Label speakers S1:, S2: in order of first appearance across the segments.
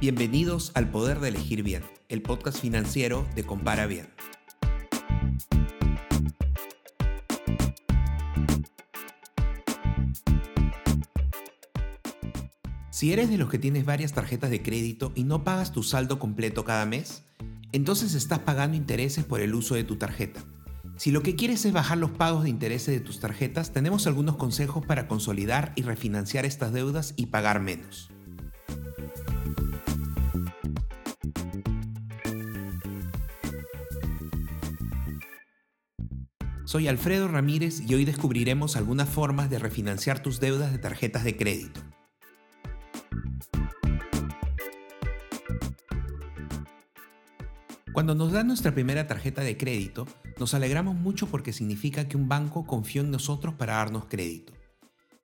S1: Bienvenidos al Poder de Elegir Bien, el podcast financiero de Compara Bien. Si eres de los que tienes varias tarjetas de crédito y no pagas tu saldo completo cada mes, entonces estás pagando intereses por el uso de tu tarjeta. Si lo que quieres es bajar los pagos de intereses de tus tarjetas, tenemos algunos consejos para consolidar y refinanciar estas deudas y pagar menos. Soy Alfredo Ramírez y hoy descubriremos algunas formas de refinanciar tus deudas de tarjetas de crédito. Cuando nos dan nuestra primera tarjeta de crédito, nos alegramos mucho porque significa que un banco confió en nosotros para darnos crédito.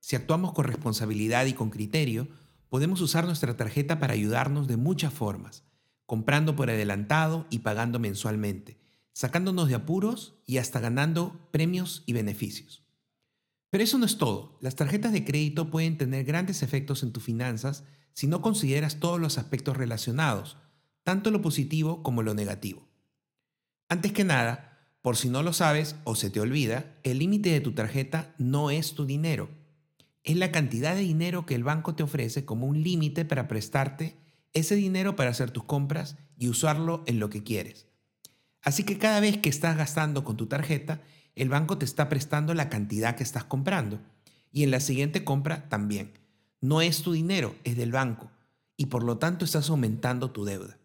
S1: Si actuamos con responsabilidad y con criterio, podemos usar nuestra tarjeta para ayudarnos de muchas formas, comprando por adelantado y pagando mensualmente, sacándonos de apuros y hasta ganando premios y beneficios. Pero eso no es todo. Las tarjetas de crédito pueden tener grandes efectos en tus finanzas si no consideras todos los aspectos relacionados, tanto lo positivo como lo negativo. Antes que nada, por si no lo sabes o se te olvida, el límite de tu tarjeta no es tu dinero. Es la cantidad de dinero que el banco te ofrece como un límite para prestarte ese dinero para hacer tus compras y usarlo en lo que quieres. Así que cada vez que estás gastando con tu tarjeta, el banco te está prestando la cantidad que estás comprando. Y en la siguiente compra también. No es tu dinero, es del banco. Y por lo tanto estás aumentando tu deuda.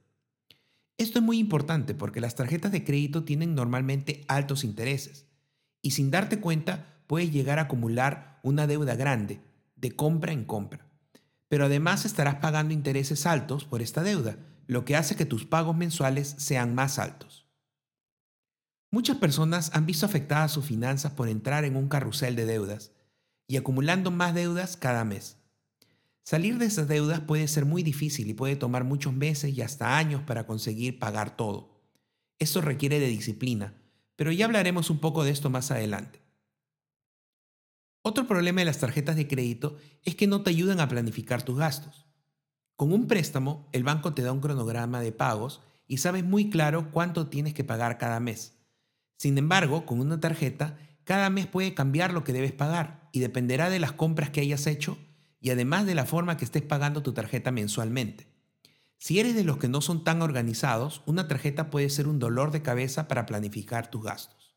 S1: Esto es muy importante porque las tarjetas de crédito tienen normalmente altos intereses y sin darte cuenta puedes llegar a acumular una deuda grande de compra en compra. Pero además estarás pagando intereses altos por esta deuda, lo que hace que tus pagos mensuales sean más altos. Muchas personas han visto afectadas sus finanzas por entrar en un carrusel de deudas y acumulando más deudas cada mes. Salir de esas deudas puede ser muy difícil y puede tomar muchos meses y hasta años para conseguir pagar todo. Esto requiere de disciplina, pero ya hablaremos un poco de esto más adelante. Otro problema de las tarjetas de crédito es que no te ayudan a planificar tus gastos. Con un préstamo, el banco te da un cronograma de pagos y sabes muy claro cuánto tienes que pagar cada mes. Sin embargo, con una tarjeta, cada mes puede cambiar lo que debes pagar y dependerá de las compras que hayas hecho y además de la forma que estés pagando tu tarjeta mensualmente. Si eres de los que no son tan organizados, una tarjeta puede ser un dolor de cabeza para planificar tus gastos.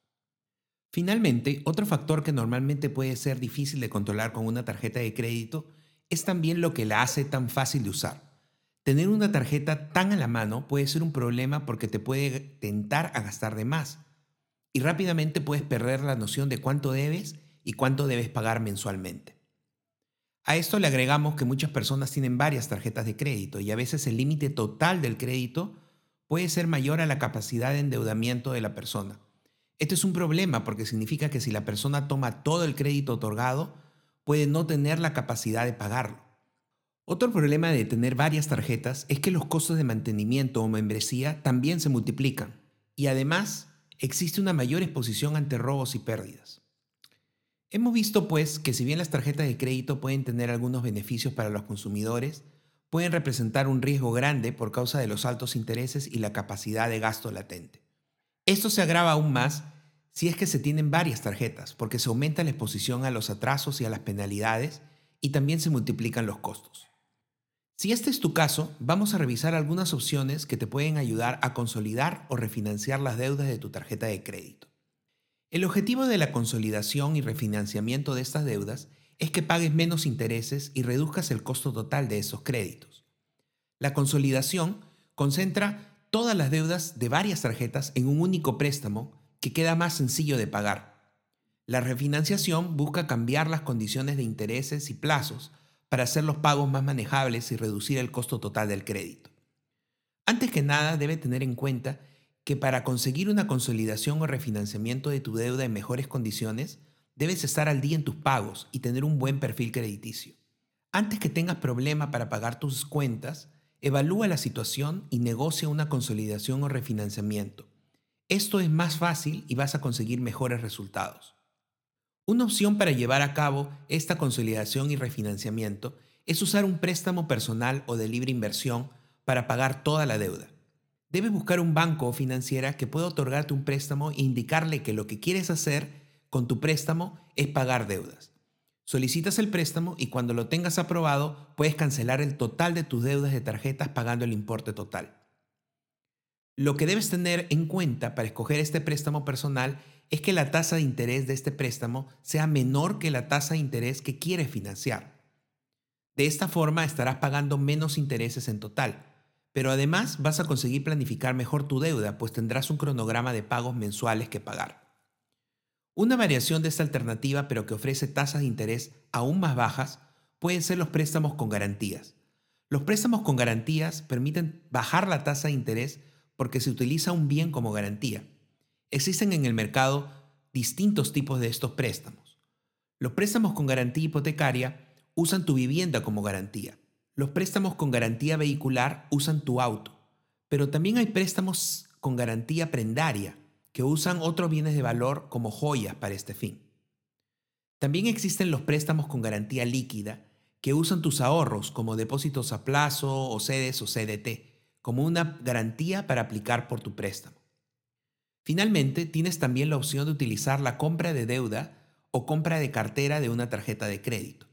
S1: Finalmente, otro factor que normalmente puede ser difícil de controlar con una tarjeta de crédito es también lo que la hace tan fácil de usar. Tener una tarjeta tan a la mano puede ser un problema porque te puede tentar a gastar de más y rápidamente puedes perder la noción de cuánto debes y cuánto debes pagar mensualmente. A esto le agregamos que muchas personas tienen varias tarjetas de crédito y a veces el límite total del crédito puede ser mayor a la capacidad de endeudamiento de la persona. Esto es un problema porque significa que si la persona toma todo el crédito otorgado, puede no tener la capacidad de pagarlo. Otro problema de tener varias tarjetas es que los costos de mantenimiento o membresía también se multiplican y además existe una mayor exposición ante robos y pérdidas. Hemos visto pues que si bien las tarjetas de crédito pueden tener algunos beneficios para los consumidores, pueden representar un riesgo grande por causa de los altos intereses y la capacidad de gasto latente. Esto se agrava aún más si es que se tienen varias tarjetas, porque se aumenta la exposición a los atrasos y a las penalidades y también se multiplican los costos. Si este es tu caso, vamos a revisar algunas opciones que te pueden ayudar a consolidar o refinanciar las deudas de tu tarjeta de crédito. El objetivo de la consolidación y refinanciamiento de estas deudas es que pagues menos intereses y reduzcas el costo total de esos créditos. La consolidación concentra todas las deudas de varias tarjetas en un único préstamo que queda más sencillo de pagar. La refinanciación busca cambiar las condiciones de intereses y plazos para hacer los pagos más manejables y reducir el costo total del crédito. Antes que nada, debe tener en cuenta que para conseguir una consolidación o refinanciamiento de tu deuda en mejores condiciones, debes estar al día en tus pagos y tener un buen perfil crediticio. Antes que tengas problema para pagar tus cuentas, evalúa la situación y negocia una consolidación o refinanciamiento. Esto es más fácil y vas a conseguir mejores resultados. Una opción para llevar a cabo esta consolidación y refinanciamiento es usar un préstamo personal o de libre inversión para pagar toda la deuda. Debes buscar un banco o financiera que pueda otorgarte un préstamo e indicarle que lo que quieres hacer con tu préstamo es pagar deudas. Solicitas el préstamo y cuando lo tengas aprobado puedes cancelar el total de tus deudas de tarjetas pagando el importe total. Lo que debes tener en cuenta para escoger este préstamo personal es que la tasa de interés de este préstamo sea menor que la tasa de interés que quieres financiar. De esta forma estarás pagando menos intereses en total, pero además vas a conseguir planificar mejor tu deuda, pues tendrás un cronograma de pagos mensuales que pagar. Una variación de esta alternativa, pero que ofrece tasas de interés aún más bajas, pueden ser los préstamos con garantías. Los préstamos con garantías permiten bajar la tasa de interés porque se utiliza un bien como garantía. Existen en el mercado distintos tipos de estos préstamos. Los préstamos con garantía hipotecaria usan tu vivienda como garantía. Los préstamos con garantía vehicular usan tu auto. Pero también hay préstamos con garantía prendaria, que usan otros bienes de valor como joyas para este fin. También existen los préstamos con garantía líquida, que usan tus ahorros como depósitos a plazo o sedes o CDT, como una garantía para aplicar por tu préstamo. Finalmente, tienes también la opción de utilizar la compra de deuda o compra de cartera de una tarjeta de crédito.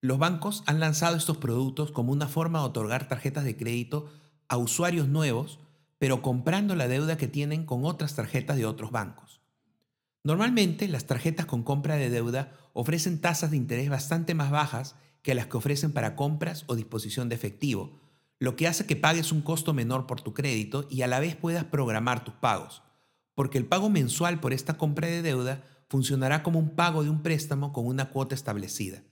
S1: Los bancos han lanzado estos productos como una forma de otorgar tarjetas de crédito a usuarios nuevos pero comprando la deuda que tienen con otras tarjetas de otros bancos. Normalmente las tarjetas con compra de deuda ofrecen tasas de interés bastante más bajas que las que ofrecen para compras o disposición de efectivo, lo que hace que pagues un costo menor por tu crédito y a la vez puedas programar tus pagos, porque el pago mensual por esta compra de deuda funcionará como un pago de un préstamo con una cuota establecida.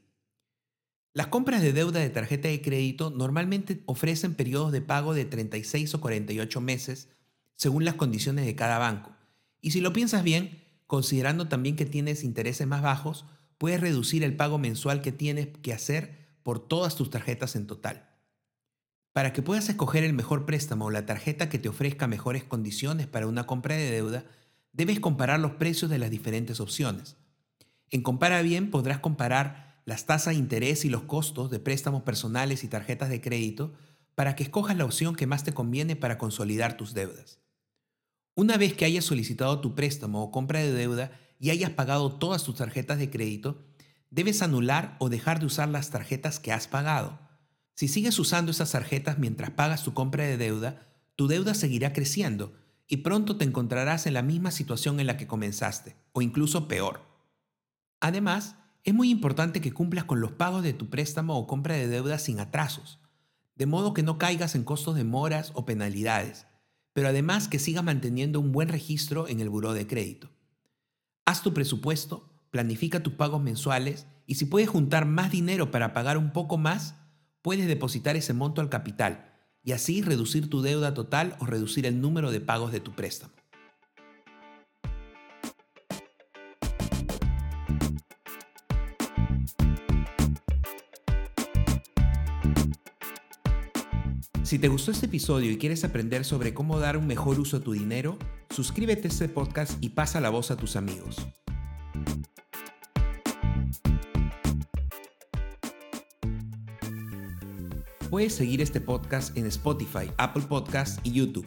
S1: Las compras de deuda de tarjeta de crédito normalmente ofrecen periodos de pago de 36 o 48 meses según las condiciones de cada banco. Y si lo piensas bien, considerando también que tienes intereses más bajos, puedes reducir el pago mensual que tienes que hacer por todas tus tarjetas en total. Para que puedas escoger el mejor préstamo o la tarjeta que te ofrezca mejores condiciones para una compra de deuda, debes comparar los precios de las diferentes opciones. En Compara Bien podrás comparar las tasas de interés y los costos de préstamos personales y tarjetas de crédito para que escojas la opción que más te conviene para consolidar tus deudas. Una vez que hayas solicitado tu préstamo o compra de deuda y hayas pagado todas tus tarjetas de crédito, debes anular o dejar de usar las tarjetas que has pagado. Si sigues usando esas tarjetas mientras pagas tu compra de deuda, tu deuda seguirá creciendo y pronto te encontrarás en la misma situación en la que comenzaste, o incluso peor. Además, es muy importante que cumplas con los pagos de tu préstamo o compra de deuda sin atrasos, de modo que no caigas en costos de moras o penalidades, pero además que sigas manteniendo un buen registro en el buró de crédito. Haz tu presupuesto, planifica tus pagos mensuales y si puedes juntar más dinero para pagar un poco más, puedes depositar ese monto al capital y así reducir tu deuda total o reducir el número de pagos de tu préstamo. Si te gustó este episodio y quieres aprender sobre cómo dar un mejor uso a tu dinero, suscríbete a este podcast y pasa la voz a tus amigos. Puedes seguir este podcast en Spotify, Apple Podcasts y YouTube.